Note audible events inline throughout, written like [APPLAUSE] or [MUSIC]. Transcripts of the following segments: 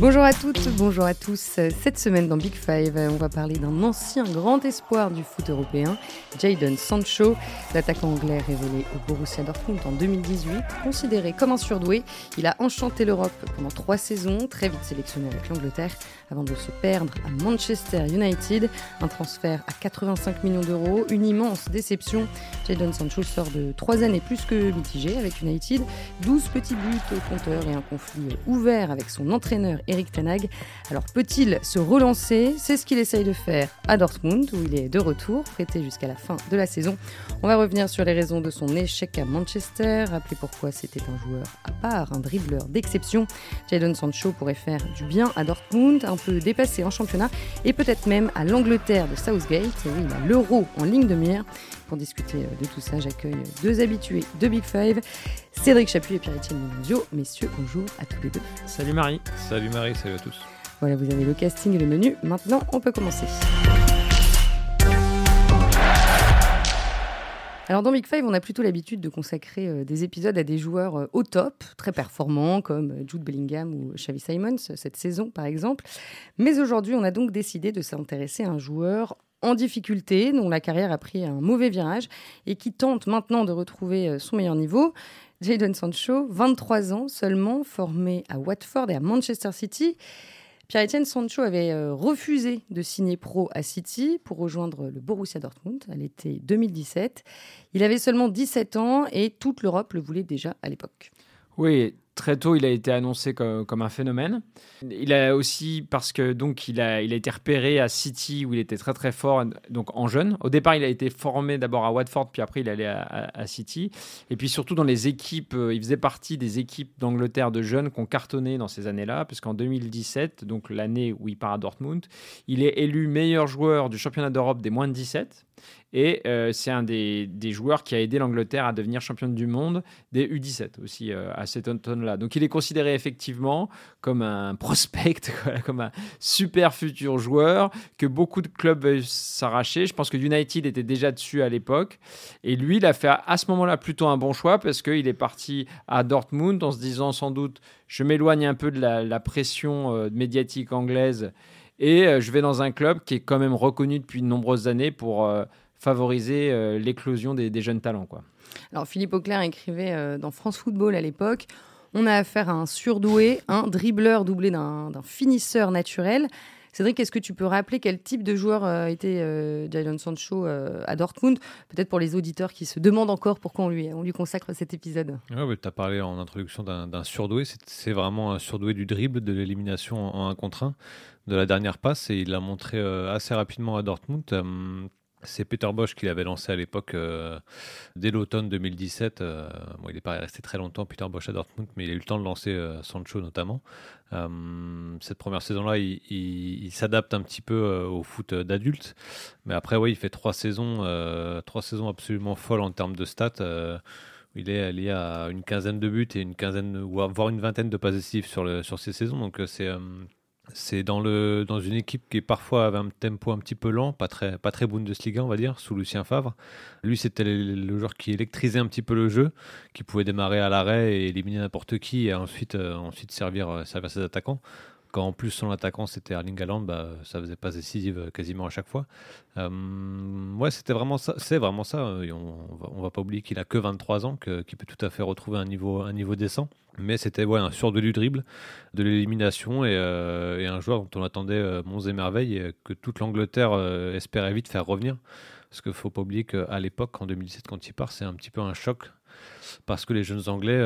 Bonjour à toutes, bonjour à tous. Cette semaine dans Big Five, on va parler d'un ancien grand espoir du foot européen, Jadon Sancho, l'attaquant anglais révélé au Borussia Dortmund en 2018. Considéré comme un surdoué, il a enchanté l'Europe pendant trois saisons, très vite sélectionné avec l'Angleterre, avant de se perdre à Manchester United. Un transfert à 85 millions d'euros, une immense déception. Jadon Sancho sort de trois années plus que mitigées avec United, 12 petits buts au compteur et un conflit ouvert avec son entraîneur Eric Tenag. Alors peut-il se relancer? C'est ce qu'il essaye de faire à Dortmund, où il est de retour, prêté jusqu'à la fin de la saison. On va revenir sur les raisons de son échec à Manchester, rappeler pourquoi c'était un joueur à part, un dribbleur d'exception. Jadon Sancho pourrait faire du bien à Dortmund, un peu dépassé en championnat, et peut-être même à l'Angleterre de Southgate. Oui, il a l'euro en ligne de mire. Pour discuter de tout ça, j'accueille deux habitués de Big Five, Cédric Chapuis et Pierre-Étienne Minozio. Messieurs, bonjour à tous les deux. Salut Marie. Salut Marie, salut à tous. Voilà, vous avez le casting et le menu. Maintenant, on peut commencer. Alors dans Big Five, on a plutôt l'habitude de consacrer euh, des épisodes à des joueurs euh, au top, très performants, comme euh, Jude Bellingham ou Xavi Simons, cette saison par exemple. Mais aujourd'hui, on a donc décidé de s'intéresser à un joueur en difficulté, dont la carrière a pris un mauvais virage et qui tente maintenant de retrouver son meilleur niveau. Jadon Sancho, 23 ans seulement, formé à Watford et à Manchester City. Pierre-Etienne Sancho avait euh, refusé de signer pro à City pour rejoindre le Borussia Dortmund à l'été 2017. Il avait seulement 17 ans et toute l'Europe le voulait déjà à l'époque. Oui, très tôt, il a été annoncé comme, un phénomène. Il a aussi parce que donc il a, il a été repéré à City où il était très très fort donc en jeune. Au départ, il a été formé d'abord à Watford, puis après il allait à, à, City. Et puis surtout dans les équipes, euh, il faisait partie des équipes d'Angleterre de jeunes qui ont cartonné dans ces années-là, puisqu'en 2017, donc l'année où il part à Dortmund, il est élu meilleur joueur du championnat d'Europe des moins de 17. Et euh, c'est un des, joueurs qui a aidé l'Angleterre à devenir championne du monde des U17 aussi euh, à cet Donc il est considéré effectivement comme un prospect, [LAUGHS] comme un super futur joueur que beaucoup de clubs veulent s'arracher. Je pense que United était déjà dessus à l'époque. Et lui, il a fait à ce moment-là plutôt un bon choix parce qu'il est parti à Dortmund en se disant sans doute je m'éloigne un peu de la, pression euh, médiatique anglaise et je vais dans un club qui est quand même reconnu depuis de nombreuses années pour favoriser euh, l'éclosion des, jeunes talents. Alors Philippe Auclair écrivait euh, dans France Football à l'époque, on a affaire à un surdoué, un dribbleur doublé d'un finisseur naturel. Cédric, est-ce que tu peux rappeler quel type de joueur euh, était Jadon Sancho à Dortmund? Peut-être pour les auditeurs qui se demandent encore pourquoi on lui, on lui consacre cet épisode. Ouais, tu as parlé en introduction d'un surdoué. C'est vraiment un surdoué du dribble, de l'élimination en un contre un, de la dernière passe. Et il l'a montré assez rapidement à Dortmund. C'est Peter Bosch qui l'avait lancé à l'époque, euh, dès l'automne 2017. Euh, il n'est pas resté très longtemps, Peter Bosch à Dortmund, mais il a eu le temps de lancer euh, Sancho notamment. cette première saison-là, il, s'adapte un petit peu au foot d'adulte. Mais après, il fait trois saisons, trois saisons absolument folles en termes de stats. il est lié à une quinzaine de buts et une quinzaine, voire une vingtaine de passes décisives sur, sur ces saisons. Donc c'est c'est dans, dans une équipe qui parfois avait un tempo un petit peu lent, pas très, pas très Bundesliga, on va dire, sous Lucien Favre. Lui, c'était le, joueur qui électrisait un petit peu le jeu, qui pouvait démarrer à l'arrêt et éliminer n'importe qui et ensuite, euh, ensuite euh, servir ses attaquants. Quand en plus son attaquant c'était Erling Haaland, bah, ça faisait pas décisive euh, quasiment à chaque fois. Euh, c'était vraiment ça. C'est vraiment ça. on, on, va, pas oublier qu'il a que 23 ans, qu'il peut tout à fait retrouver un niveau, un niveau décent. Mais c'était ouais, un sur de du dribble, de l'élimination et, euh, et, un joueur dont on attendait euh, monts et merveilles que toute l'Angleterre espérait vite faire revenir. Parce qu'il faut pas oublier qu'à l'époque, en 2017, quand il part, c'est un petit peu un choc. Parce que les jeunes Anglais,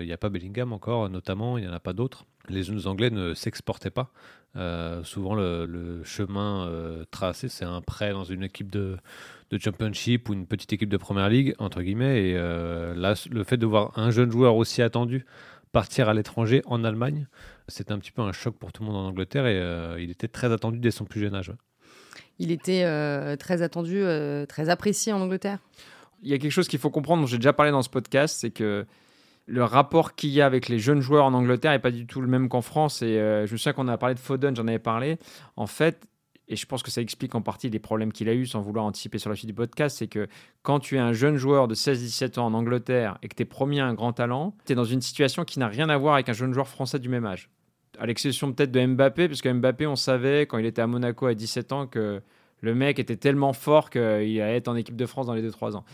il n'y a pas Bellingham encore, notamment, il n'y en a pas d'autres les jeunes Anglais ne s'exportaient pas. Euh, souvent, le, chemin euh, tracé, c'est un prêt dans une équipe de, Championship ou une petite équipe de Première Ligue, entre guillemets. Et euh, là, le fait de voir un jeune joueur aussi attendu partir à l'étranger en Allemagne, c'était un petit peu un choc pour tout le monde en Angleterre et il était très attendu dès son plus jeune âge. Il était très attendu, très apprécié en Angleterre? Il y a quelque chose qu'il faut comprendre, dont j'ai déjà parlé dans ce podcast, c'est que le rapport qu'il y a avec les jeunes joueurs en Angleterre n'est pas du tout le même qu'en France. Et euh, je me souviens qu'on a parlé de Foden, j'en avais parlé. En fait, et je pense que ça explique en partie les problèmes qu'il a eu sans vouloir anticiper sur la suite du podcast, c'est que quand tu es un jeune joueur de 16-17 ans en Angleterre et que tu es promis un grand talent, tu es dans une situation qui n'a rien à voir avec un jeune joueur français du même âge. à l'exception peut-être de Mbappé, parce que Mbappé, on savait quand il était à Monaco à 17 ans que le mec était tellement fort qu'il allait être en équipe de France dans les 2-3 ans.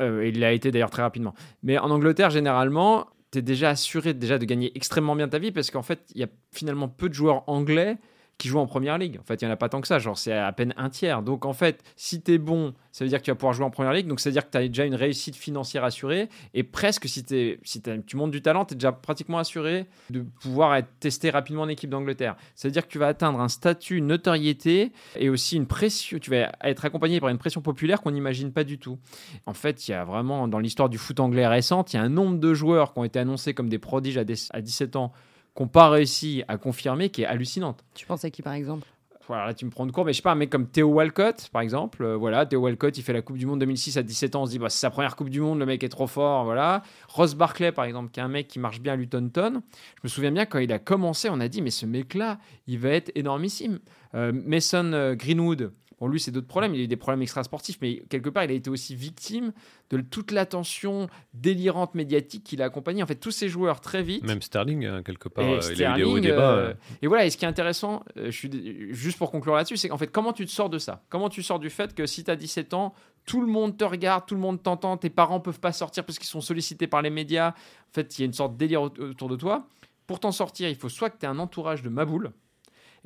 Euh, il l'a été d'ailleurs très rapidement. Mais en Angleterre, généralement, tu es déjà assuré déjà de gagner extrêmement bien ta vie parce qu'en fait, il y a finalement peu de joueurs anglais qui jouent en première ligue. En fait, il n'y en a pas tant que ça, genre c'est à peine un tiers. Donc en fait, si tu es bon, ça veut dire que tu vas pouvoir jouer en première ligue. Donc ça veut dire que tu as déjà une réussite financière assurée. Et presque, si, es, si tu montes du talent, tu es déjà pratiquement assuré de pouvoir être testé rapidement en équipe d'Angleterre. Ça veut dire que tu vas atteindre un statut, une notoriété et aussi une pression. Tu vas être accompagné par une pression populaire qu'on n'imagine pas du tout. En fait, il y a vraiment, dans l'histoire du foot anglais récente, il y a un nombre de joueurs qui ont été annoncés comme des prodiges à, à 17 ans qu'on pas réussi à confirmer, qui est hallucinante. Tu penses à qui par exemple? Voilà, là tu me prends de court, mais je sais pas, un mec comme Théo Walcott, par exemple. Euh, voilà, Théo Walcott, il fait la Coupe du Monde 2006 à 17 ans. On se dit, bah, c'est sa première Coupe du Monde, le mec est trop fort. Voilà. Ross Barclay, par exemple, qui est un mec qui marche bien à Luton Town. Je me souviens bien quand il a commencé, on a dit, mais ce mec-là, il va être énormissime. Euh, Mason euh, Greenwood, Bon, lui, c'est d'autres problèmes. Il a eu des problèmes extrasportifs, mais quelque part, il a été aussi victime de toute l'attention délirante médiatique qu'il a accompagné. En fait, tous ces joueurs, très vite. Même Sterling, hein, quelque part, euh, il a eu des hauts débats. Euh, et voilà, et ce qui est intéressant, euh, je suis, juste pour conclure là-dessus, c'est qu'en fait, comment tu te sors de ça? Comment tu sors du fait que si tu as 17 ans, tout le monde te regarde, tout le monde t'entend, tes parents peuvent pas sortir parce qu'ils sont sollicités par les médias. En fait, il y a une sorte de délire autour de toi. Pour t'en sortir, il faut soit que tu aies un entourage de maboules,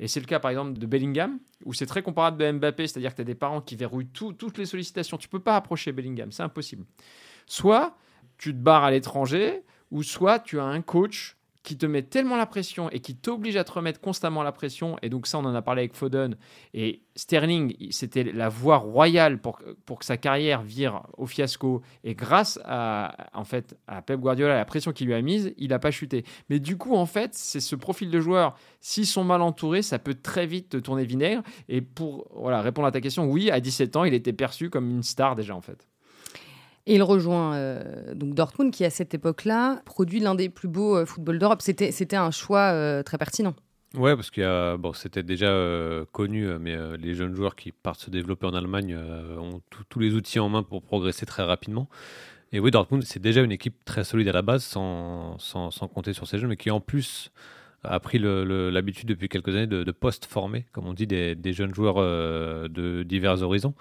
et c'est le cas par exemple de Bellingham, où c'est très comparable de Mbappé, c'est-à-dire que tu as des parents qui verrouillent toutes les sollicitations. Tu peux pas approcher Bellingham, c'est impossible. Soit tu te barres à l'étranger, ou soit tu as un coach qui te met tellement la pression et qui t'oblige à te remettre constamment la pression. Et donc ça, on en a parlé avec Foden. Et Sterling, c'était la voie royale pour, pour que sa carrière vire au fiasco. Et grâce à, en fait, à Pep Guardiola, la pression qu'il lui a mise, il n'a pas chuté. Mais du coup, en fait, c'est ce profil de joueur. S'ils sont mal entourés, ça peut très vite tourner vinaigre. Et pour voilà, répondre à ta question, oui, à 17 ans, il était perçu comme une star déjà, en fait. Et il rejoint euh, donc Dortmund, qui à cette époque-là produit l'un des plus beaux euh, footballs d'Europe. C'était, c'était un choix euh, très pertinent. Ouais, parce que bon, c'était déjà connu, mais les jeunes joueurs qui partent se développer en Allemagne ont tous les outils en main pour progresser très rapidement. Et oui, Dortmund, c'est déjà une équipe très solide à la base, sans, sans, sans compter sur ces jeunes, mais qui en plus a pris l'habitude depuis quelques années de, post-former, comme on dit, des, jeunes joueurs euh, de divers horizons.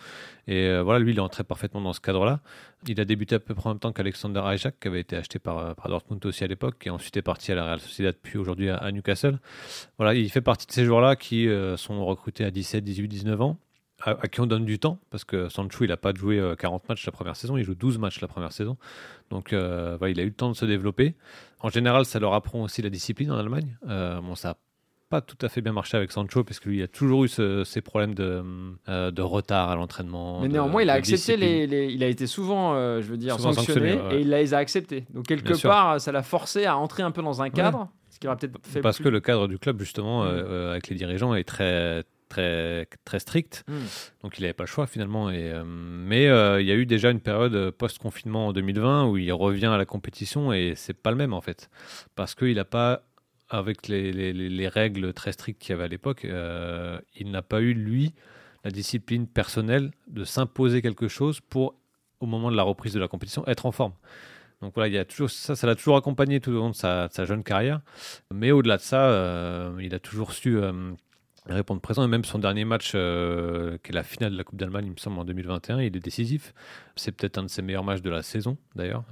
Et euh, voilà, lui, il est entré parfaitement dans ce cadre-là. Il a débuté à peu près en même temps qu'Alexander Isaac, qui avait été acheté par, par Dortmund aussi à l'époque, qui ensuite est parti à la Real Sociedad, puis aujourd'hui à, Newcastle. Voilà, il fait partie de ces joueurs-là qui euh, sont recrutés à 17, 18, 19 ans à, qui on donne du temps, parce que Sancho, il n'a pas joué 40 matchs la première saison, il joue 12 matchs la première saison. Donc, il a eu le temps de se développer. En général, ça leur apprend aussi la discipline en Allemagne. Euh, bon, ça n'a pas tout à fait bien marché avec Sancho, parce que lui, il a toujours eu ces problèmes de, euh, de, retard à l'entraînement. Mais néanmoins, il a accepté les, Il a été souvent, euh, je veux dire, sanctionné, et il les a acceptés. Donc, quelque part, ça l'a forcé à entrer un peu dans un cadre. Ce qui aura peut-être fait Parce que le cadre du club, justement, mm. avec les dirigeants, est très, très, très strict. Mm. Donc il n'avait pas le choix finalement. Et, mais il y a eu déjà une période post-confinement en 2020 où il revient à la compétition et c'est pas le même en fait. Parce qu'il n'a pas, avec les, les, les, règles très strictes qu'il y avait à l'époque, il n'a pas eu lui la discipline personnelle de s'imposer quelque chose pour, au moment de la reprise de la compétition, être en forme. Donc voilà, il y a toujours ça, ça l'a toujours accompagné tout au long de sa, sa jeune carrière. Mais au-delà de ça, il a toujours su répondre présent. Et même son dernier match, euh, qui est la finale de la Coupe d'Allemagne, il me semble, en 2021, il est décisif. C'est peut-être un de ses meilleurs matchs de la saison, d'ailleurs.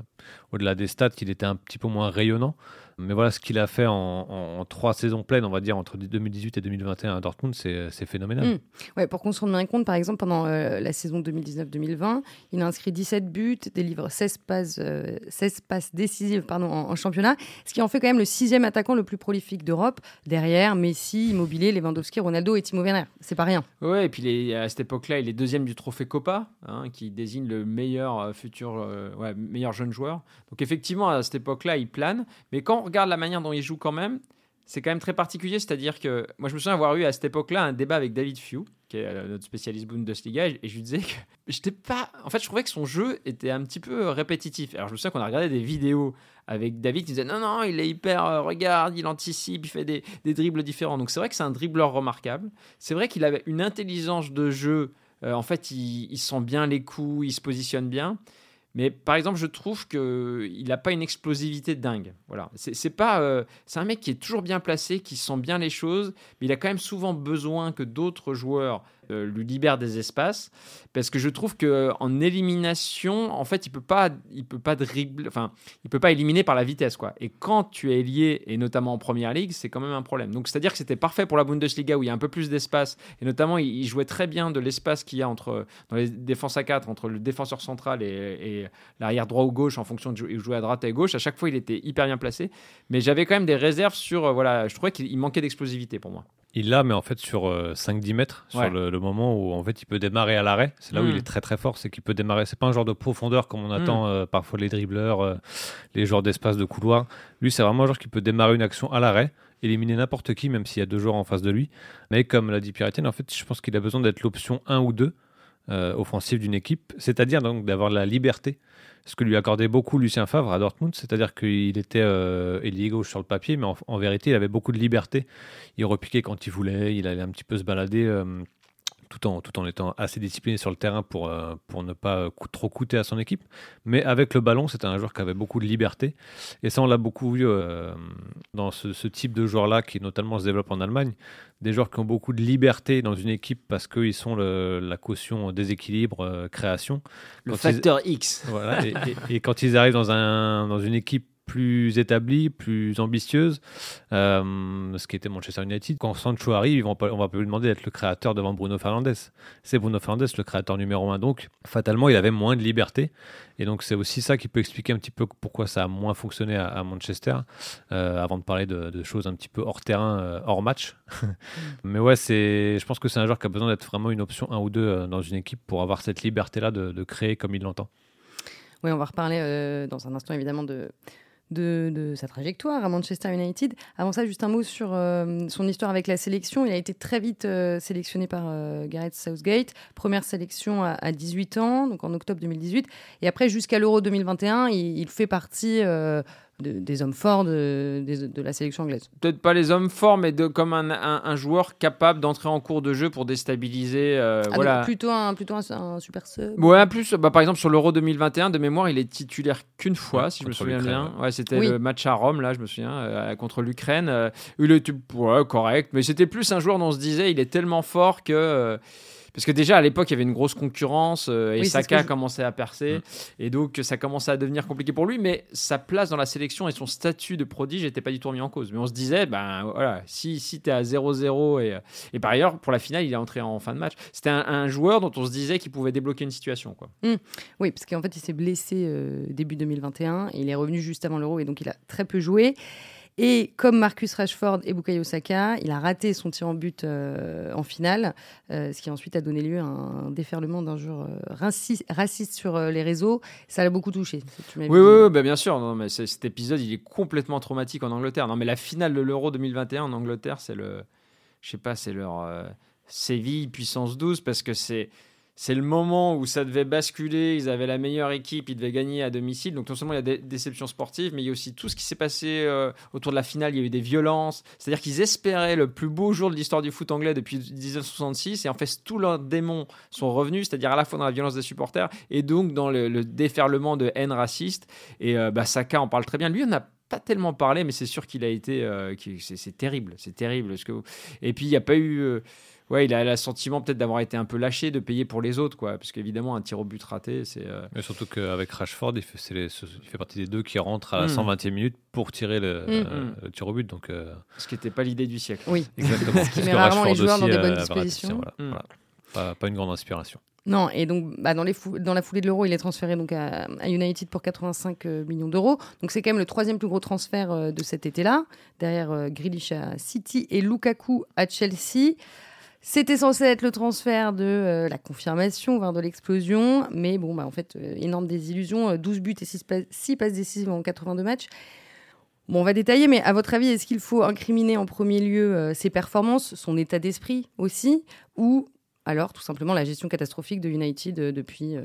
Au-delà des stats, il était un petit peu moins rayonnant. Mais voilà, ce qu'il a fait en, trois saisons pleines, on va dire, entre 2018 et 2021 à Dortmund, c'est phénoménal. Hmm. Ouais, pour qu'on se rende bien compte, par exemple, pendant euh, la saison 2019-2020, il a inscrit 17 buts, délivre 16 passes, 16 euh, passes décisives pardon, en, championnat, ce qui en fait quand même le sixième attaquant le plus prolifique d'Europe, derrière Messi, Immobilier, Lewandowski, Ronaldo et Timo Werner. C'est pas rien. Ouais, et puis à cette époque-là, il est deuxième du trophée Copa, hein, qui désigne le meilleur euh, futur, ouais, meilleur jeune joueur. Donc effectivement, à cette époque-là, il plane. Mais quand regarde la manière dont il joue quand même, c'est quand même très particulier. C'est-à-dire que moi, je me souviens avoir eu à cette époque-là un débat avec David Few, qui est euh, notre spécialiste Bundesliga, et je lui disais que [LAUGHS] j'étais pas. En fait, je trouvais que son jeu était un petit peu répétitif. Alors, je me souviens qu'on a regardé des vidéos avec David qui disait non, non, il est hyper. Euh, regarde, il anticipe, il fait des, des dribbles différents. Donc, c'est vrai que c'est un dribbleur remarquable. C'est vrai qu'il avait une intelligence de jeu. Euh, en fait, il sent bien les coups, il se positionne bien. Mais par exemple, je trouve qu'il n'a pas une explosivité dingue. Voilà. C'est pas, euh, c'est un mec qui est toujours bien placé, qui sent bien les choses, mais il a quand même souvent besoin que d'autres joueurs euh, lui libère des espaces parce que je trouve que en élimination en fait il peut pas il peut pas dribbler enfin il peut pas éliminer par la vitesse quoi. Et quand tu es lié et notamment en première ligue c'est quand même un problème. Donc c'est à dire que c'était parfait pour la Bundesliga où il y a un peu plus d'espace et notamment il, jouait très bien de l'espace qu'il y a entre dans les défenses à 4 entre le défenseur central et, l'arrière droit ou gauche en fonction de jouer à droite et à gauche. À chaque fois il était hyper bien placé. Mais j'avais quand même des réserves sur euh, voilà je trouvais qu'il manquait d'explosivité pour moi il l'a, mais en fait sur 5-10 euh, mètres, sur le, moment où en fait il peut démarrer à l'arrêt. C'est là où il hmm. est très très fort, c'est qu'il peut démarrer. C'est pas un genre de profondeur comme on attend hmm. euh, parfois les dribbleurs, euh, les joueurs d'espace de couloir. Lui, c'est vraiment un joueur qui peut démarrer une action à l'arrêt, éliminer n'importe qui, même s'il y a deux joueurs en face de lui. Mais comme l'a dit Pierre en fait, je pense qu'il a besoin d'être l'option 1 ou 2 offensive d'une équipe, c'est-à-dire donc d'avoir la liberté ce que lui accordait beaucoup Lucien Favre à Dortmund, c'est-à-dire qu'il était euh, gauche sur le papier, mais en, vérité, il avait beaucoup de liberté. Il repiquait quand il voulait, il allait un petit peu se balader. Euh, tout en, tout en étant assez discipliné sur le terrain pour, euh, pour ne pas trop coûter à son équipe. Mais avec le ballon, c'était un joueur qui avait beaucoup de liberté. Et ça, on l'a beaucoup vu euh, dans ce, type de joueurs-là qui notamment se développe en Allemagne. Des joueurs qui ont beaucoup de liberté dans une équipe parce qu'ils sont la caution déséquilibre, euh, création. Le facteur X. Voilà, et, et, quand ils arrivent dans, un, dans une équipe plus établie, plus ambitieuse, euh, ce qui était Manchester United. Quand Sancho arrive, on va pas lui demander d'être le créateur devant Bruno Fernandes. C'est Bruno Fernandes le créateur numéro un. Donc, fatalement, il avait moins de liberté. Et donc, c'est aussi ça qui peut expliquer un petit peu pourquoi ça a moins fonctionné à, Manchester, euh, avant de parler de, choses un petit peu hors terrain, euh, hors match. [LAUGHS] Mais ouais, je pense que c'est un joueur qui a besoin d'être vraiment une option un ou deux dans une équipe pour avoir cette liberté-là de créer comme il l'entend. Oui, on va reparler dans un instant évidemment de, de, sa trajectoire à Manchester United. Avant ça, juste un mot sur euh, son histoire avec la sélection. Il a été très vite euh, sélectionné par euh, Gareth Southgate. Première sélection à, 18 ans, donc en octobre 2018. Et après, jusqu'à l'Euro 2021, il, il, fait partie des hommes forts de, de, la sélection anglaise. Peut-être pas les hommes forts, mais de, comme un, un, joueur capable d'entrer en cours de jeu pour déstabiliser. Euh, ah, voilà. plutôt un, plutôt un, super sub. Ouais, plus, bah, par exemple, sur l'Euro 2021, de mémoire, il est titulaire qu'une fois, si je me souviens bien. Ouais, c'était le match à Rome, là, je me souviens, euh, contre l'Ukraine. Euh, il était ouais, correct, mais c'était plus un joueur dont on se disait, il est tellement fort que. Parce que déjà à l'époque, il y avait une grosse concurrence euh, et Saka commençait à percer. Mm. Et donc, ça commençait à devenir compliqué pour lui. Mais sa place dans la sélection et son statut de prodige n'était pas du tout remis en cause. Mais on se disait, ben voilà, si, si tu es à 0-0 et, et par ailleurs, pour la finale, il est entré en fin de match. C'était un, joueur dont on se disait qu'il pouvait débloquer une situation. Quoi. Mm. Oui, parce qu'en fait, il s'est blessé euh, début 2021 et il est revenu juste avant l'Euro et donc il a très peu joué. Et comme Marcus Rashford et Bukayo Saka, il a raté son tir en but euh, en finale, euh, ce qui ensuite a donné lieu à un déferlement d'un jour euh, raciste, sur les réseaux. Ça l'a beaucoup touché. oui, oui, bah, bien sûr. Non, mais cet épisode, il est complètement traumatique en Angleterre. Non, mais la finale de l'Euro 2021 en Angleterre, c'est le, je sais pas, c'est leur Séville puissance 12 parce que c'est c'est le moment où ça devait basculer. Ils avaient la meilleure équipe, ils devaient gagner à domicile. Donc non seulement il y a des déceptions sportives, mais il y a aussi tout ce qui s'est passé euh, autour de la finale. Il y a eu des violences. C'est-à-dire qu'ils espéraient le plus beau jour de l'histoire du foot anglais depuis 1966. Et en fait, tous leurs démons sont revenus, c'est-à-dire à la fois dans la violence des supporters et donc dans le, déferlement de haine raciste. Et euh, bah, Saka en parle très bien. Lui, on n'a pas tellement parlé, mais c'est sûr qu'il a été. Euh, c'est terrible. C'est terrible. Et puis, il n'y a pas eu ouais, il a le sentiment peut-être d'avoir été un peu lâché, de payer pour les autres, quoi. Parce qu'évidemment, un tir au but raté, c'est. Euh, Mais surtout qu'avec Rashford, il fait, il fait, partie des deux qui rentrent à la 120e hmm. minute pour tirer le. Euh, tir au but. Donc, euh, Ce qui n'était pas l'idée du siècle. Oui, [LAUGHS] exactement. Ce qui met rarement les joueurs dans des bonnes dispositions. Pas, pas, une grande inspiration. Non, et donc bah, dans, les dans la foulée de l'euro, il est transféré donc à, United pour 85 millions d'euros. Donc c'est quand même le troisième plus gros transfert de cet été-là, derrière Grealish à City et Lukaku à Chelsea. C'était censé être le transfert de euh, la confirmation, voire de l'explosion. Mais bon, bah, en fait, euh, énorme désillusion. 12 euh, buts et 6, passes décisives en 82 matchs. Bon, on va détailler, mais à votre avis, est-ce qu'il faut incriminer en premier lieu ses performances, son état d'esprit aussi, ou alors tout simplement la gestion catastrophique de United depuis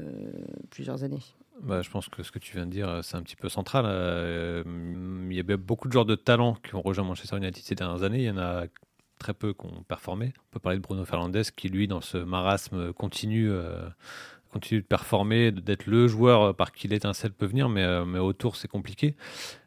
plusieurs années? Bah, je pense que ce que tu viens de dire, c'est un petit peu central. il y avait beaucoup de joueurs de talent qui ont rejoint Manchester United ces dernières années. Il y en a très peu qui ont performé. On peut parler de Bruno Fernandes qui, lui, dans ce marasme, continue, euh, continue de performer, d'être le joueur par qui l'étincelle peut venir, mais, mais autour, c'est compliqué.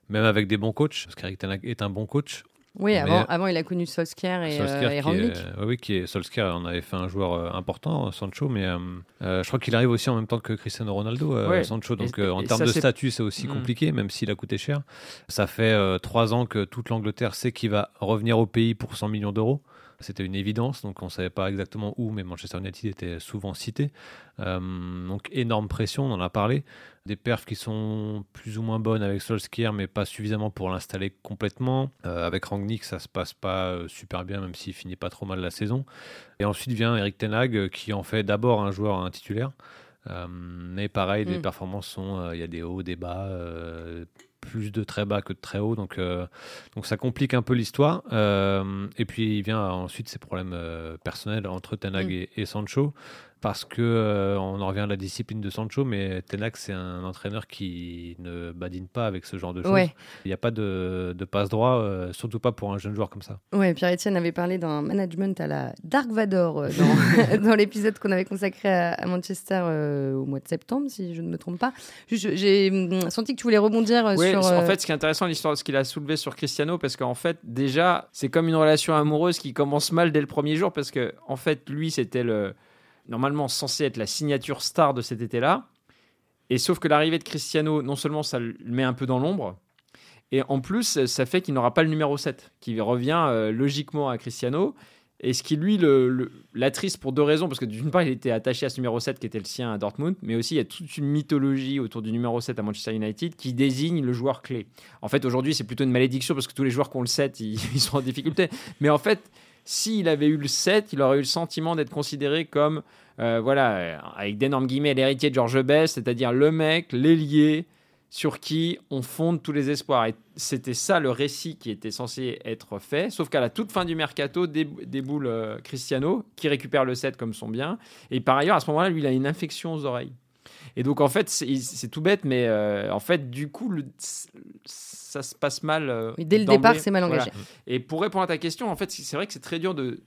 Même avec des bons coachs, parce qu'Eric Ten est un bon coach, oui, avant, avant, il a connu Solskjaer et, Solskjaer euh, oui, qui est, Solskjaer on avait fait un joueur euh, important, Sancho, mais euh, je crois qu'il arrive aussi en même temps que Cristiano Ronaldo, Sancho. Donc en termes de statut, c'est aussi mm. compliqué, même s'il a coûté cher. Ça fait trois ans que toute l'Angleterre sait qu'il va revenir au pays pour 100 millions d'euros. C'était une évidence, donc on ne savait pas exactement où, mais Manchester United était souvent cité. donc énorme pression, on en a parlé des perfs qui sont plus ou moins bonnes avec Solskjaer, mais pas suffisamment pour l'installer complètement. Euh, avec Rangnick, ça se passe pas euh, super bien, même s'il finit pas trop mal la saison. Et ensuite vient Eric Tenag, euh, qui en fait d'abord un joueur un titulaire. mais pareil, les mm. performances sont, il y a des hauts, des bas, plus de très bas que de très hauts, donc, donc ça complique un peu l'histoire. et puis il vient ensuite ces problèmes personnels entre Tenag mm. et, et, Sancho parce que euh, on en revient à la discipline de Sancho, mais Tenac c'est un entraîneur qui ne badine pas avec ce genre de choses. Il n'y a pas de, passe droit, euh, surtout pas pour un jeune joueur comme ça. Ouais, Pierre-Etienne avait parlé d'un management à la Dark Vador euh, dans, [LAUGHS] [LAUGHS] l'épisode qu'on avait consacré à, Manchester au mois de septembre, si je ne me trompe pas. J'ai hum, senti que tu voulais rebondir oui, sur. En fait, ce qui est intéressant, l'histoire de ce qu'il a soulevé sur Cristiano, parce qu'en fait, déjà, c'est comme une relation amoureuse qui commence mal dès le premier jour, parce que en fait, lui, c'était le normalement censé être la signature star de cet été-là. Et sauf que l'arrivée de Cristiano, non seulement ça le met un peu dans l'ombre, et en plus, ça fait qu'il n'aura pas le numéro 7, qui revient euh, logiquement à Cristiano. Et ce qui, lui, l'attriste pour deux raisons, parce que d'une part, il était attaché à ce numéro 7 qui était le sien à Dortmund, mais aussi il y a toute une mythologie autour du numéro 7 à Manchester United qui désigne le joueur clé. En fait, aujourd'hui, c'est plutôt une malédiction parce que tous les joueurs qui ont le 7, ils, [LAUGHS] ils sont en difficulté. Mais en fait, s'il avait eu le 7, il aurait eu le sentiment d'être considéré comme, euh, voilà, avec d'énormes guillemets, l'héritier de George Best, c'est-à-dire le mec, l'ailier, sur qui on fonde tous les espoirs. Et c'était ça le récit qui était censé être fait, sauf qu'à la toute fin du mercato, déboule euh, Cristiano, qui récupère le 7 comme son bien. Et par ailleurs, à ce moment-là, lui, il a une infection aux oreilles. Et donc, en fait, c'est tout bête, mais euh, en fait, du coup, ça se passe mal. Euh, dès le départ, c'est mal engagé. Et pour répondre à ta question, en fait, c'est vrai que c'est très dur de,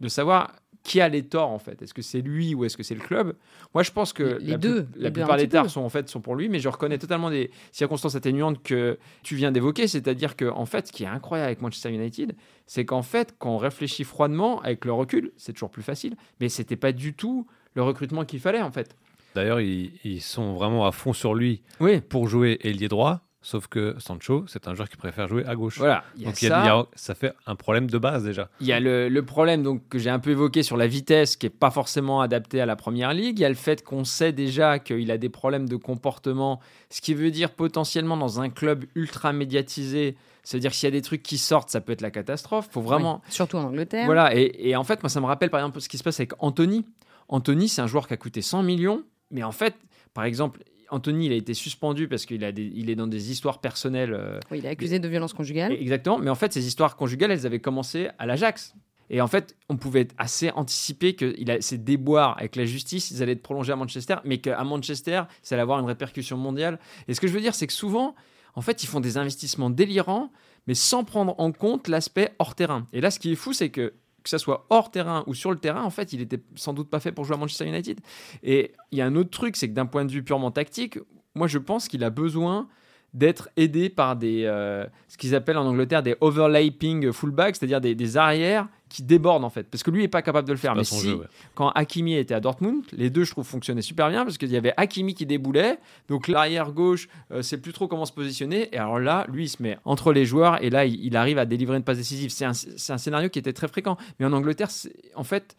de savoir qui a les torts en fait Est-ce que c'est lui ou est-ce que c'est le club? Moi, je pense que les la, deux, la plupart des torts sont en fait sont pour lui, mais je reconnais totalement des circonstances atténuantes que tu viens d'évoquer. C'est-à-dire que en fait, ce qui est incroyable avec Manchester United, c'est qu'en fait, quand on réfléchit froidement avec le recul, c'est toujours plus facile, mais c'était pas du tout le recrutement qu'il fallait en fait. D'ailleurs, ils, sont vraiment à fond sur lui pour jouer ailier droit. Sauf que Sancho, c'est un joueur qui préfère jouer à gauche. Voilà. donc ça. ça fait un problème de base déjà. Il y a le, problème donc, que j'ai un peu évoqué sur la vitesse qui n'est pas forcément adaptée à la première ligue. Il y a le fait qu'on sait déjà qu'il a des problèmes de comportement, ce qui veut dire potentiellement dans un club ultra médiatisé. C'est-à-dire s'il y a des trucs qui sortent, ça peut être la catastrophe. Faut vraiment. surtout en Angleterre. Voilà. Et, et en fait, moi, ça me rappelle par exemple ce qui se passe avec Anthony. Anthony, c'est un joueur qui a coûté 100 millions, mais en fait, par exemple, Anthony, il a été suspendu parce qu'il il est dans des histoires personnelles. Euh, oui, il est accusé de violence conjugale. Exactement, mais en fait, ces histoires conjugales, elles avaient commencé à l'Ajax. Et en fait, on pouvait assez anticiper que il a, ces déboires avec la justice, ils allaient être prolongés à Manchester, mais qu'à Manchester, ça allait avoir une répercussion mondiale. Et ce que je veux dire, c'est que souvent, en fait, ils font des investissements délirants, mais sans prendre en compte l'aspect hors terrain. Et là, ce qui est fou, c'est que que ça soit hors terrain ou sur le terrain, en fait, il était sans doute pas fait pour jouer à Manchester United. Et il y a un autre truc, c'est que d'un point de vue purement tactique, moi je pense qu'il a besoin d'être aidé par des, euh, ce qu'ils appellent en Angleterre des overlapping fullbacks, c'est-à-dire des, arrières qui débordent en fait. Parce que lui n'est pas capable de le faire. Mais si, quand Hakimi était à Dortmund, les deux, je trouve, fonctionnaient super bien parce qu'il y avait Hakimi qui déboulait. Donc l'arrière gauche, euh, c'est plus trop comment se positionner. Et alors là, lui, il se met entre les joueurs et là, il, arrive à délivrer une passe décisive. C'est un, un, scénario qui était très fréquent. Mais en Angleterre, en fait,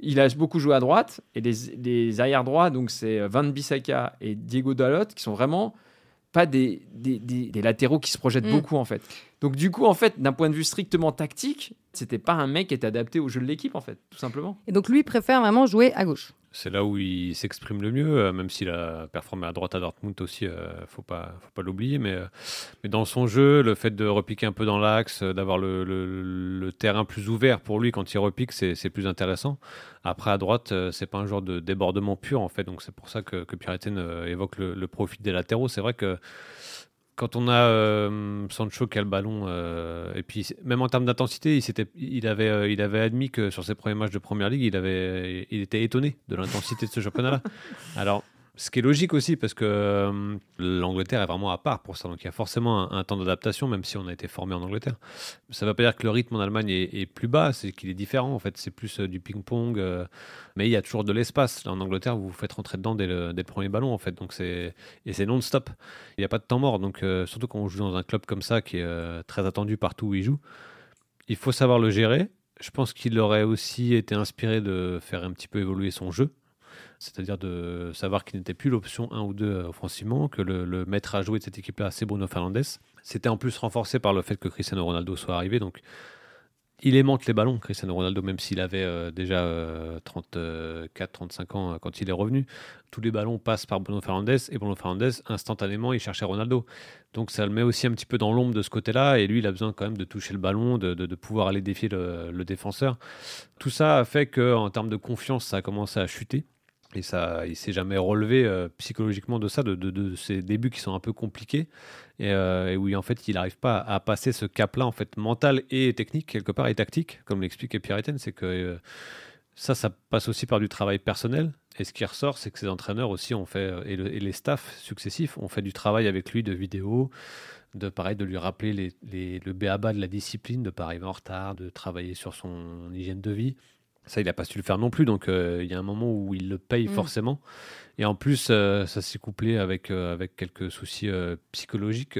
il a beaucoup joué à droite et les, les arrières droits, donc c'est Van Bissaka et Diego Dalot qui sont vraiment pas des, des, latéraux qui se projettent mm. beaucoup en fait. Donc du coup en fait d'un point de vue strictement tactique, c'était pas un mec qui était adapté au jeu de l'équipe en fait, tout simplement. Et donc lui préfère vraiment jouer à gauche c'est là où il s'exprime le mieux, euh, même s'il a performé à droite à Dortmund aussi, euh, faut pas, faut pas l'oublier. Mais, euh, mais dans son jeu, le fait de repiquer un peu dans l'axe, d'avoir le, terrain plus ouvert pour lui quand il repique, c'est plus intéressant. Après, à droite, c'est pas un genre de débordement pur en fait, donc c'est pour ça que, que Pierre évoque le, profil des latéraux. C'est vrai que quand on a euh, Sancho qui a le ballon, euh, et puis même en termes d'intensité, il, il, avait, euh, il avait admis que sur ses premiers matchs de Première Ligue, il, avait, il était étonné de l'intensité de ce championnat-là. [LAUGHS] Alors, ce qui est logique aussi, parce que euh, l'Angleterre est vraiment à part pour ça. Donc il y a forcément un, temps d'adaptation, même si on a été formé en Angleterre. Ça ne veut pas dire que le rythme en Allemagne est, plus bas, c'est qu'il est différent. En fait, c'est plus euh, du ping-pong. Euh, mais il y a toujours de l'espace. En Angleterre, vous vous faites rentrer dedans dès le, premier ballon, en fait. Donc et c'est non-stop. Il n'y a pas de temps mort. Donc surtout quand on joue dans un club comme ça, qui est très attendu partout où il joue, il faut savoir le gérer. Je pense qu'il aurait aussi été inspiré de faire un petit peu évoluer son jeu c'est-à-dire de savoir qu'il n'était plus l'option 1 ou 2 euh, offensivement, que le, maître à jouer de cette équipe-là, c'est Bruno Fernandes. C'était en plus renforcé par le fait que Cristiano Ronaldo soit arrivé, donc il aimante les ballons, Cristiano Ronaldo, même s'il avait euh, déjà 34-35 euh, ans quand il est revenu. Tous les ballons passent par Bruno Fernandes et Bruno Fernandes, instantanément, il cherchait Ronaldo. Donc ça le met aussi un petit peu dans l'ombre de ce côté-là. Et lui, il a besoin quand même de toucher le ballon, de, pouvoir aller défier le, le, défenseur. Tout ça a fait qu'en termes de confiance, ça a commencé à chuter. Et ça, il s'est jamais relevé euh, psychologiquement de ça, de, ces débuts qui sont un peu compliqués et, euh, où en fait il n'arrive pas à passer ce cap-là en fait mental et technique quelque part et tactique, comme l'expliquait Pierre Etienne, c'est que euh, ça, ça passe aussi par du travail personnel. Et ce qui ressort, c'est que ces entraîneurs aussi ont fait et, les staffs successifs ont fait du travail avec lui de vidéo, de pareil de lui rappeler les, les, le béaba de la discipline, de pas arriver en retard, de travailler sur son hygiène de vie. Ça, il n'a pas su le faire non plus. Donc, euh, il y a un moment où il le paye mm. forcément. Et en plus, euh, ça s'est couplé avec, euh, avec quelques soucis psychologiques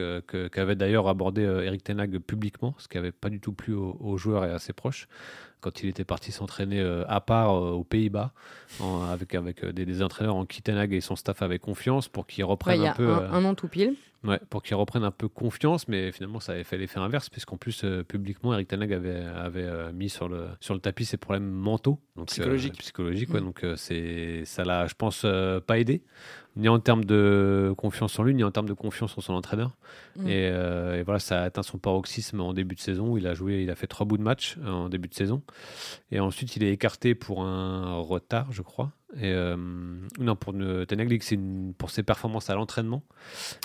qu'avait d'ailleurs abordé Eric Tenag publiquement, ce qui n'avait pas du tout plu aux, joueurs et à ses proches quand il était parti s'entraîner à part aux Pays-Bas, avec, avec des, entraîneurs en qui Tenag et son staff avaient confiance pour qu'ils reprennent un peu. Un, un an tout pile. Ouais, pour qu'ils reprennent un peu confiance, mais finalement ça avait fait l'effet inverse, puisqu'en plus euh, publiquement Eric Tanag avait, avait euh, mis sur le, sur le tapis ses problèmes mentaux, donc psychologiques, euh, ouais, mm. donc c'est ça l'a, je pense, pas aidé, ni en termes de confiance en lui, ni en termes de confiance en son entraîneur. Mm. Et, et, voilà, ça a atteint son paroxysme en début de saison, où il a joué, il a fait trois bouts de match en début de saison, et ensuite il est écarté pour un retard, je crois. Et, euh, non, pour Tenag c'est pour ses performances à l'entraînement.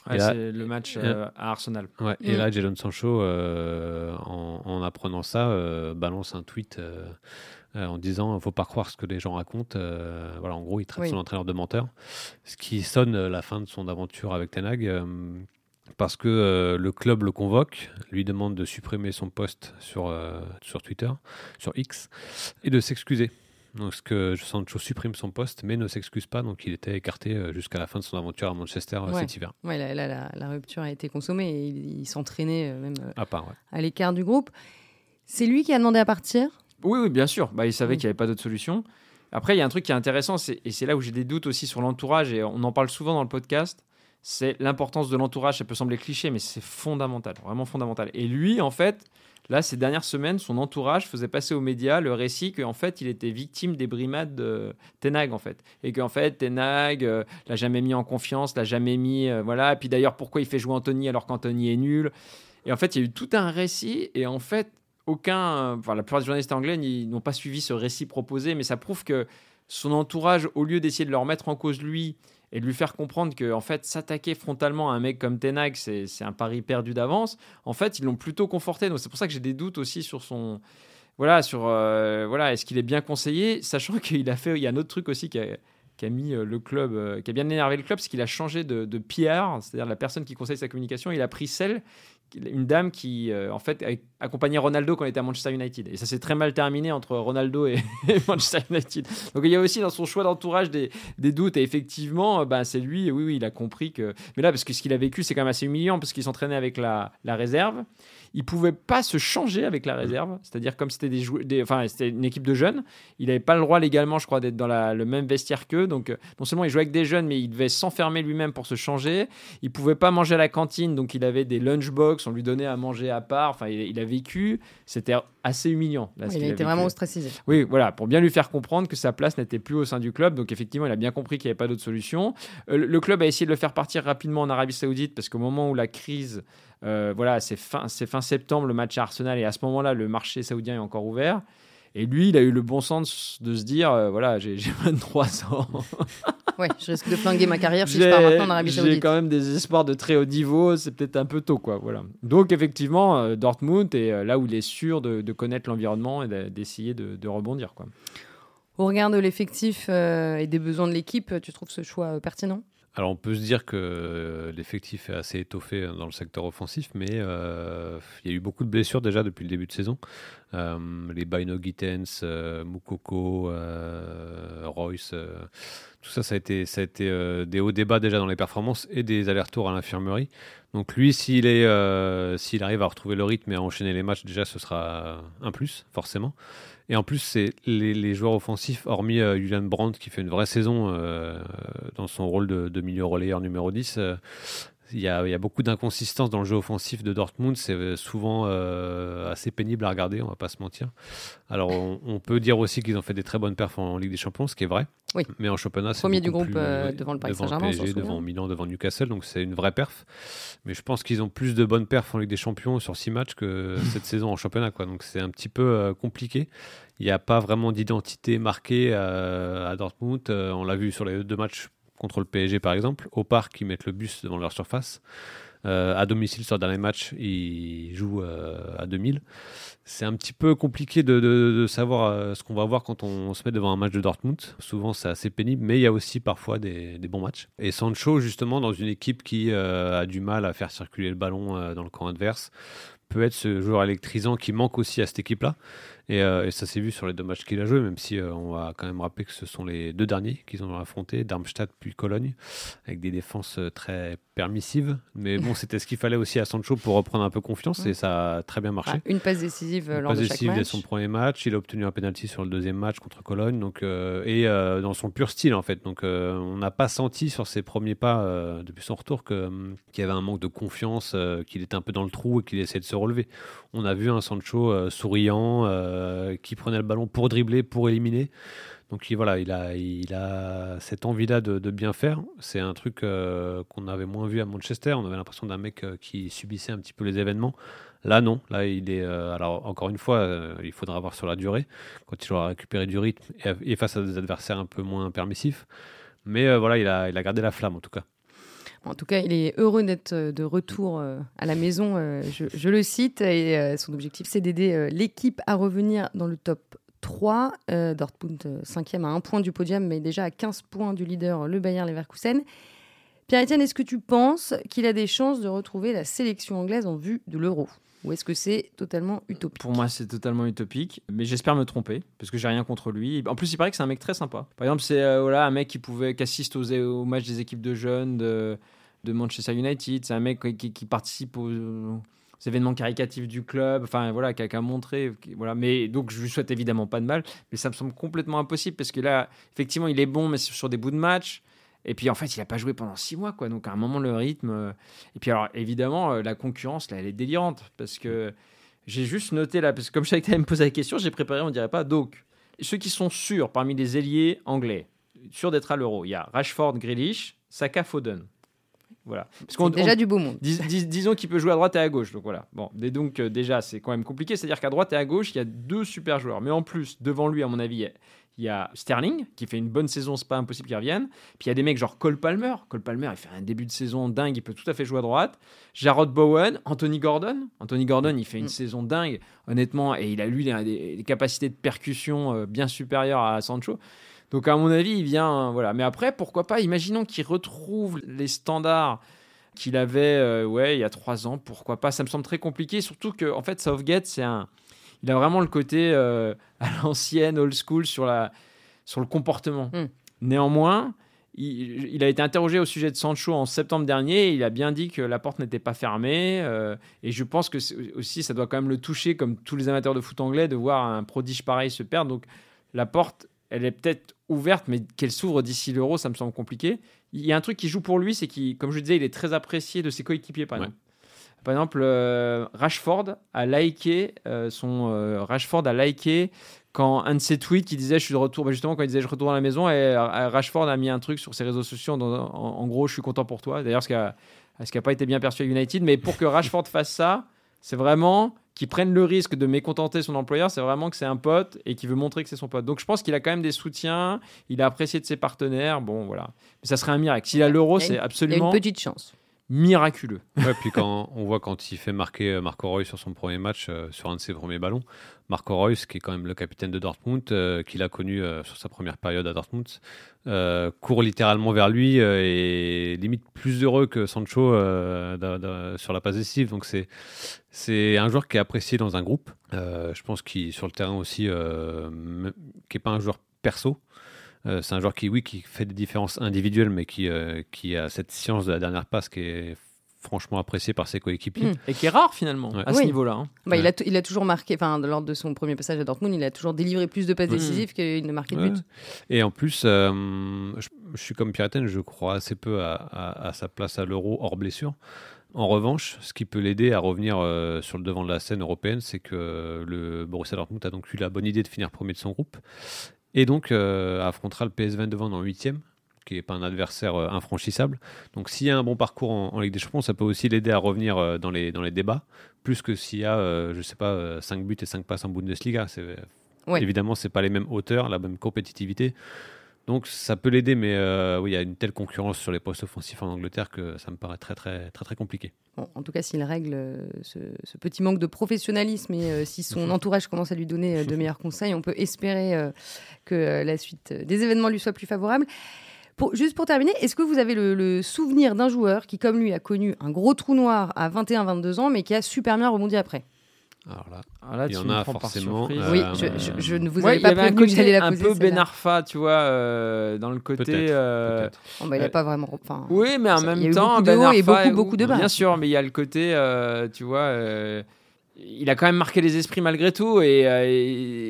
c'est le match euh, à Arsenal. Ouais, Et mm. là, Jadon Sancho, euh, en, apprenant ça, balance un tweet en disant il ne faut pas croire ce que les gens racontent. voilà, en gros, il traite son entraîneur de menteur. Ce qui sonne la fin de son aventure avec Tenag parce que le club le convoque, lui demande de supprimer son post sur, sur Twitter, sur X, et de s'excuser. Donc, ce que Sancho supprime son poste, mais ne s'excuse pas. Donc, il était écarté euh, jusqu'à la fin de son aventure à Manchester euh, cet hiver. Ouais, là, la, rupture a été consommée et il, s'entraînait euh, même à, part, à l'écart du groupe. C'est lui qui a demandé à partir? Oui, oui, bien sûr. Bah, il savait qu'il n'y avait pas d'autre solution. Après, il y a un truc qui est intéressant, et c'est là où j'ai des doutes aussi sur l'entourage, et on en parle souvent dans le podcast, c'est l'importance de l'entourage. Ça peut sembler cliché, mais c'est fondamental, vraiment fondamental. Et lui, en fait, Là, ces dernières semaines, son entourage faisait passer aux médias le récit qu'en fait, il était victime des brimades de Tenag, en fait. Et qu'en fait, Tenag euh, l'a jamais mis en confiance, l'a jamais mis. Euh, voilà. Et puis d'ailleurs, pourquoi il fait jouer Anthony alors qu'Anthony est nul? Et en fait, il y a eu tout un récit. Et en fait, aucun. Enfin, la plupart des journalistes anglais n'ont pas suivi ce récit proposé, mais ça prouve que son entourage, au lieu d'essayer de le remettre en cause lui, et de lui faire comprendre que en fait s'attaquer frontalement à un mec comme Tenag c'est un pari perdu d'avance en fait ils l'ont plutôt conforté donc c'est pour ça que j'ai des doutes aussi sur son voilà sur euh, voilà est-ce qu'il est bien conseillé sachant [LAUGHS] qu'il a fait il y a un autre truc aussi qui a, mis euh, le club euh, qui a bien énervé le club c'est qu'il a changé de, de PR c'est-à-dire la personne qui conseille sa communication il a pris celle une dame qui, euh, en fait, accompagnait Ronaldo quand il était à Manchester United. Et ça s'est très mal terminé entre Ronaldo [LAUGHS] et, Manchester United. Donc il y a aussi dans son choix d'entourage des, des, doutes. Et effectivement, ben, c'est lui, oui, oui, il a compris que. Mais là, parce que ce qu'il a vécu, c'est quand même assez humiliant, parce qu'il s'entraînait avec la, la réserve il pouvait pas se changer avec la réserve, c'est-à-dire comme c'était des, des enfin une équipe de jeunes, il n'avait pas le droit légalement, je crois, d'être dans le même vestiaire qu'eux. Donc euh, non seulement il jouait avec des jeunes, mais il devait s'enfermer lui-même pour se changer. Il pouvait pas manger à la cantine, donc il avait des lunchbox, on lui donnait à manger à part. Enfin, il, a vécu, c'était assez humiliant. il a été vraiment ostracisé. Oui, voilà, pour bien lui faire comprendre que sa place n'était plus au sein du club. Donc effectivement, il a bien compris qu'il n'y avait pas d'autre solution. Euh, le club a essayé de le faire partir rapidement en Arabie Saoudite parce qu'au moment où la crise euh, voilà, c'est fin, fin septembre le match à Arsenal et à ce moment-là, le marché saoudien est encore ouvert. Et lui, il a eu le bon sens de se dire, euh, voilà, j'ai 23 [LAUGHS] ans. ouais, je risque de flinguer ma carrière si je pars maintenant en Arabie Saoudite. J'ai quand même des espoirs de très haut niveau, c'est peut-être un peu tôt, quoi. Voilà. Donc, effectivement, euh, Dortmund est euh, là où il est sûr de, connaître l'environnement et d'essayer de, rebondir, quoi. Au regard de l'effectif et des besoins de l'équipe, tu trouves ce choix pertinent? Alors on peut se dire que l'effectif est assez étoffé dans le secteur offensif, mais il y a eu beaucoup de blessures déjà depuis le début de saison. les Bino Gittens, Mukoko, Royce, tout ça, ça a été, ça a été des hauts débats déjà dans les performances et des allers-retours à l'infirmerie. Donc lui, s'il est, s'il arrive à retrouver le rythme et à enchaîner les matchs, déjà ce sera un plus, forcément. Et en plus, c'est les, joueurs offensifs, hormis euh, Julian Brandt qui fait une vraie saison euh, dans son rôle de, milieu relayeur numéro 10, euh, il y, a, beaucoup d'inconsistances dans le jeu offensif de Dortmund. C'est souvent assez pénible à regarder, on va pas se mentir. Alors, on, peut dire aussi qu'ils ont fait des très bonnes perfs en Ligue des Champions, ce qui est vrai. Oui. Mais en championnat, c'est premier du groupe devant le Paris Saint-Germain, devant Milan, devant Newcastle, donc c'est une vraie perf. Mais je pense qu'ils ont plus de bonnes perfs en Ligue des Champions sur six matchs que [LAUGHS] cette saison en championnat, quoi. Donc c'est un petit peu compliqué. Il n'y a pas vraiment d'identité marquée euh, à, Dortmund. Euh, on l'a vu sur les deux matchs contre le PSG, par exemple. Au parc, ils mettent le bus devant leur surface. Euh, à domicile, sur le dernier match, ils jouent à 2000. C'est un petit peu compliqué de, savoir ce qu'on va voir quand on, se met devant un match de Dortmund. Souvent, c'est assez pénible, mais il y a aussi parfois des, bons matchs. Et Sancho, justement, dans une équipe qui a du mal à faire circuler le ballon dans le camp adverse, peut être ce joueur électrisant qui manque aussi à cette équipe-là. Euh, et, ça s'est vu sur les deux matchs qu'il a joué, même si euh, on va quand même rappeler que ce sont les deux derniers qu'ils ont affrontés, Darmstadt puis Cologne, avec des défenses euh, très permissives. Mais bon, [LAUGHS] c'était ce qu'il fallait aussi à Sancho pour reprendre un peu confiance et ça a très bien marché. une passe décisive une lors passe de décisive dès son premier match. Il a obtenu un penalty sur le deuxième match contre Cologne, donc et dans son pur style en fait. Donc on n'a pas senti sur ses premiers pas depuis son retour que qu'il y avait un manque de confiance, qu'il était un peu dans le trou et qu'il essayait de se relever. On a vu un Sancho souriant qui prenait le ballon pour dribbler, pour éliminer. Donc voilà, il a, il a cette envie-là de, bien faire. C'est un truc euh, qu'on avait moins vu à Manchester. On avait l'impression d'un mec euh, qui subissait un petit peu les événements. Là, non. Là, il est. alors, encore une fois, il faudra voir sur la durée, quand il aura récupéré du rythme et, face à des adversaires un peu moins permissifs. Mais voilà, il a gardé la flamme en tout cas. En tout cas, il est heureux d'être euh, de retour euh, à la maison, euh, je, le cite, et son objectif, c'est d'aider l'équipe à revenir dans le top 3. Dortmund, 5e à un point du podium, mais déjà à 15 points du leader, le Bayern Leverkusen. Pierre-Etienne, est-ce que tu penses qu'il a des chances de retrouver la sélection anglaise en vue de l'Euro? Ou est-ce que c'est totalement utopique? Pour moi, c'est totalement utopique, mais j'espère me tromper parce que j'ai rien contre lui. En plus, il paraît que c'est un mec très sympa. Par exemple, c'est voilà un mec qui pouvait qui assiste aux, aux matchs des équipes de jeunes de, de Manchester United. C'est un mec qui, participe aux, événements caricatifs du club. Enfin, voilà, a, montré. Voilà. Mais donc, je lui souhaite évidemment pas de mal. Mais ça me semble complètement impossible parce que là, effectivement, il est bon, mais sur des bouts de match. Et puis en fait, il n'a pas joué pendant six mois, quoi. Donc à un moment, le rythme. Euh, et puis alors, évidemment, euh, la concurrence, là, elle est délirante. Parce que j'ai juste noté là, parce que comme je savais que tu me poser la question, j'ai préparé, on dirait pas. Donc, ceux qui sont sûrs parmi les ailiers anglais, sûrs d'être à l'euro, il y a Rashford, Grealish, Saka, Foden. Voilà. Parce déjà du beau monde. disons qu'il peut jouer à droite et à gauche. Donc voilà. Bon, et donc euh, déjà, c'est quand même compliqué. C'est-à-dire qu'à droite et à gauche, il y a deux super joueurs. Mais en plus, devant lui, à mon avis, il y a Sterling qui fait une bonne saison. C'est pas impossible qu'il revienne. Puis il y a des mecs genre Cole Palmer. Cole Palmer, il fait un début de saison dingue. Il peut tout à fait jouer à droite. Jarrod Bowen, Anthony Gordon. Anthony Gordon, il fait une mm. saison dingue, honnêtement. Et il a lui des, des capacités de percussion euh, bien supérieures à Sancho. Donc, à mon avis, il vient. Voilà. Mais après, pourquoi pas Imaginons qu'il retrouve les standards qu'il avait euh, ouais, il y a trois ans. Pourquoi pas Ça me semble très compliqué. Surtout que, en fait, Southgate, c'est un. Il a vraiment le côté euh, à l'ancienne, old school, sur, la, sur le comportement. Hmm. Néanmoins. Il, a été interrogé au sujet de Sancho en septembre dernier. il a bien dit que la porte n'était pas fermée. Euh, et je pense que aussi, ça doit quand même le toucher, comme tous les amateurs de foot anglais, de voir un prodige pareil se perdre. Donc la porte, elle est peut-être ouverte, mais qu'elle s'ouvre d'ici l'euro, ça me semble compliqué. Il y a un truc qui joue pour lui, c'est qu'il, comme je disais, il est très apprécié de ses coéquipiers, par exemple. Par exemple, euh, Rashford a liké euh, son euh, Rashford a liké quand un de ses tweets qui disait je suis de retour, bah, justement quand il disait je retourne à la maison et Rashford a mis un truc sur ses réseaux sociaux en, gros je suis content pour toi. D'ailleurs ce qui a, ce qui a pas été bien perçu à United, mais pour que Rashford [LAUGHS] fasse ça, c'est vraiment qui prenne le risque de mécontenter son employeur, c'est vraiment que c'est un pote et qui veut montrer que c'est son pote. Donc je pense qu'il a quand même des soutiens, il a apprécié de ses partenaires. Bon, voilà. Mais ça serait un miracle. S'il a l'euro, c'est absolument. Il y a une petite chance miraculeux. Ouais, puis quand on voit quand il fait marquer euh, Marco Reus sur son premier match, euh, sur un de ses premiers ballons, Marco Reus, qui est quand même le capitaine de Dortmund, euh, qu'il a connu sur sa première période à Dortmund, court littéralement vers lui et limite plus heureux que Sancho sur la passe décisive. Donc c'est un joueur qui est apprécié dans un groupe. je pense qu'il sur le terrain aussi, qui n'est pas un joueur perso. Euh, c'est un joueur qui, oui, qui fait des différences individuelles, mais qui, euh, qui a cette science de la dernière passe qui est franchement appréciée par ses coéquipiers. Et qui est rare finalement à ce niveau-là. Hein. Bah, il, a il a toujours marqué, enfin, lors de son premier passage à Dortmund, il a toujours délivré plus de passes décisives qu'il ne marquait de buts. Et en plus, euh, je, suis comme Piraten, je crois assez peu à, à, sa place à l'Euro hors blessure. En revanche, ce qui peut l'aider à revenir sur le devant de la scène européenne, c'est que le Borussia Dortmund a donc eu la bonne idée de finir premier de son groupe et donc euh, affrontera le PSV devant en huitième, qui n'est pas un adversaire euh, infranchissable. Donc s'il y a un bon parcours en, Ligue des Champions, ça peut aussi l'aider à revenir euh, dans, les, dans les débats, plus que s'il y a, je sais pas, 5 buts et 5 passes en Bundesliga. Évidemment, ce n'est pas les mêmes hauteurs, la même compétitivité. Donc ça peut l'aider, mais euh, oui, il y a une telle concurrence sur les postes offensifs en Angleterre que ça me paraît très très très très compliqué. en tout cas, s'il règle euh, ce, petit manque de professionnalisme et euh, si son [LAUGHS] entourage commence à lui donner de meilleurs conseils, on peut espérer que la suite des événements lui soit plus favorable. Pour, juste pour terminer, est-ce que vous avez le, le souvenir d'un joueur qui, comme lui, a connu un gros trou noir à 21-22 ans, mais qui a super bien rebondi après? Alors là, ah, il y en a forcément. Euh, oui, je, ne vous avais pas prévenu que j'allais la poser. Un peu Ben Arfa, tu vois, euh, dans le côté. Euh, oh, bah, il n'a pas vraiment. oui, mais en même temps, Ben Arfa, et beaucoup, beaucoup de bas. Bien sûr, mais il y a le côté, tu vois. Il a quand même marqué les esprits malgré tout et,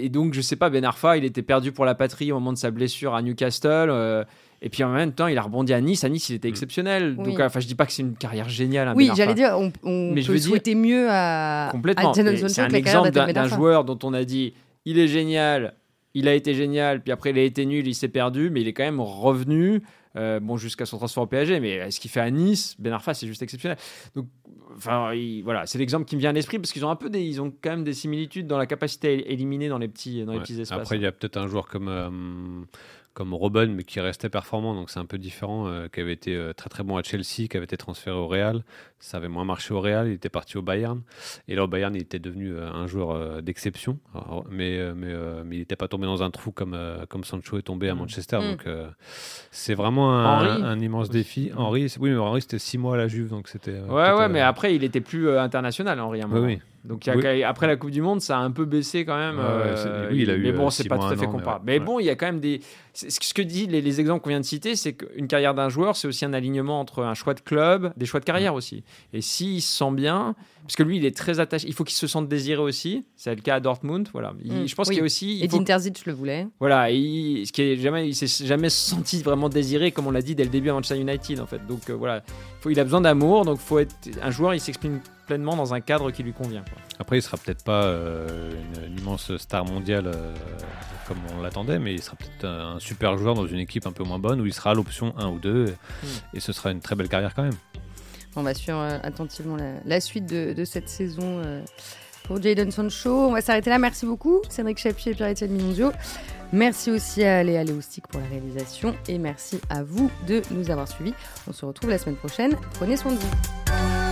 et, donc je sais pas Ben Arfa il était perdu pour la patrie au moment de sa blessure à Newcastle et puis en même temps, il a rebondi à Nice. À Nice, il était mm. exceptionnel. Donc, enfin, je dis pas que c'est une carrière géniale. Hein, oui, j'allais dire, on, on Mais peut souhaiter mieux à. Complètement. C'est un exemple d'un joueur dont on a dit, il est génial, il a été génial, puis après il a été nul, il s'est perdu, mais il est quand même revenu. Euh, bon, jusqu'à son transfert au PSG, mais ce qu'il fait à Nice, Ben Arfa, c'est juste exceptionnel. Donc, enfin, voilà, c'est l'exemple qui me vient à l'esprit parce qu'ils ont un peu des, ils ont quand même des similitudes dans la capacité à éliminer dans les petits, dans les petits espaces. Après, il y a peut-être un joueur comme euh, comme Robben, mais qui restait performant, donc c'est un peu différent, euh, qui avait été euh, très très bon à Chelsea, qui avait été transféré au Real. Ça avait moins marché au Real, il était parti au Bayern. Et là, au Bayern, il était devenu euh, un joueur d'exception, mais, mais, mais, il n'était pas tombé dans un trou comme, comme Sancho est tombé à mm. Manchester. Mm. Donc c'est vraiment un, un, immense défi. Henri, oui, mais Henri, c'était six mois à la Juve, donc c'était. ouais, ouais, mais après, il était plus international, Henri, à un moment. Oui, oui. Donc après la Coupe du Monde, ça a un peu baissé quand même. oui, il a eu mais bon, c'est pas tout à fait comparable. Mais, bon, il y a quand même des. Ce que disent les, les exemples qu'on vient de citer, c'est qu'une carrière d'un joueur, c'est aussi un alignement entre un choix de club, des choix de carrière aussi. Et s'il se sent bien, parce que lui, il est très attaché, il faut qu'il se sente désiré aussi. C'est le cas à Dortmund. Voilà. Mm. je pense qu'il y a aussi. Et Dinterzic le voulait. Voilà. Et ce qui est jamais, il s'est jamais senti vraiment désiré, comme on l'a dit dès le début à Manchester United en fait. Donc euh, voilà, faut, il a besoin d'amour. Donc faut être un joueur, il s'exprime pleinement dans un cadre qui lui convient. Après, il sera peut-être pas euh, une, immense star mondiale euh, comme on l'attendait, mais il sera peut-être un, super joueur dans une équipe un peu moins bonne où il sera l'option 1 ou 2 hmm. et ce sera une très belle carrière quand même. On va suivre euh, attentivement la, suite de, cette saison pour Jadon Sancho. On va s'arrêter là. Merci beaucoup, Cédric Chapuis et Pierre-Étienne Minonzio. Merci aussi à Léa Léoustic pour la réalisation et merci à vous de nous avoir suivis. On se retrouve la semaine prochaine. Prenez soin de vous.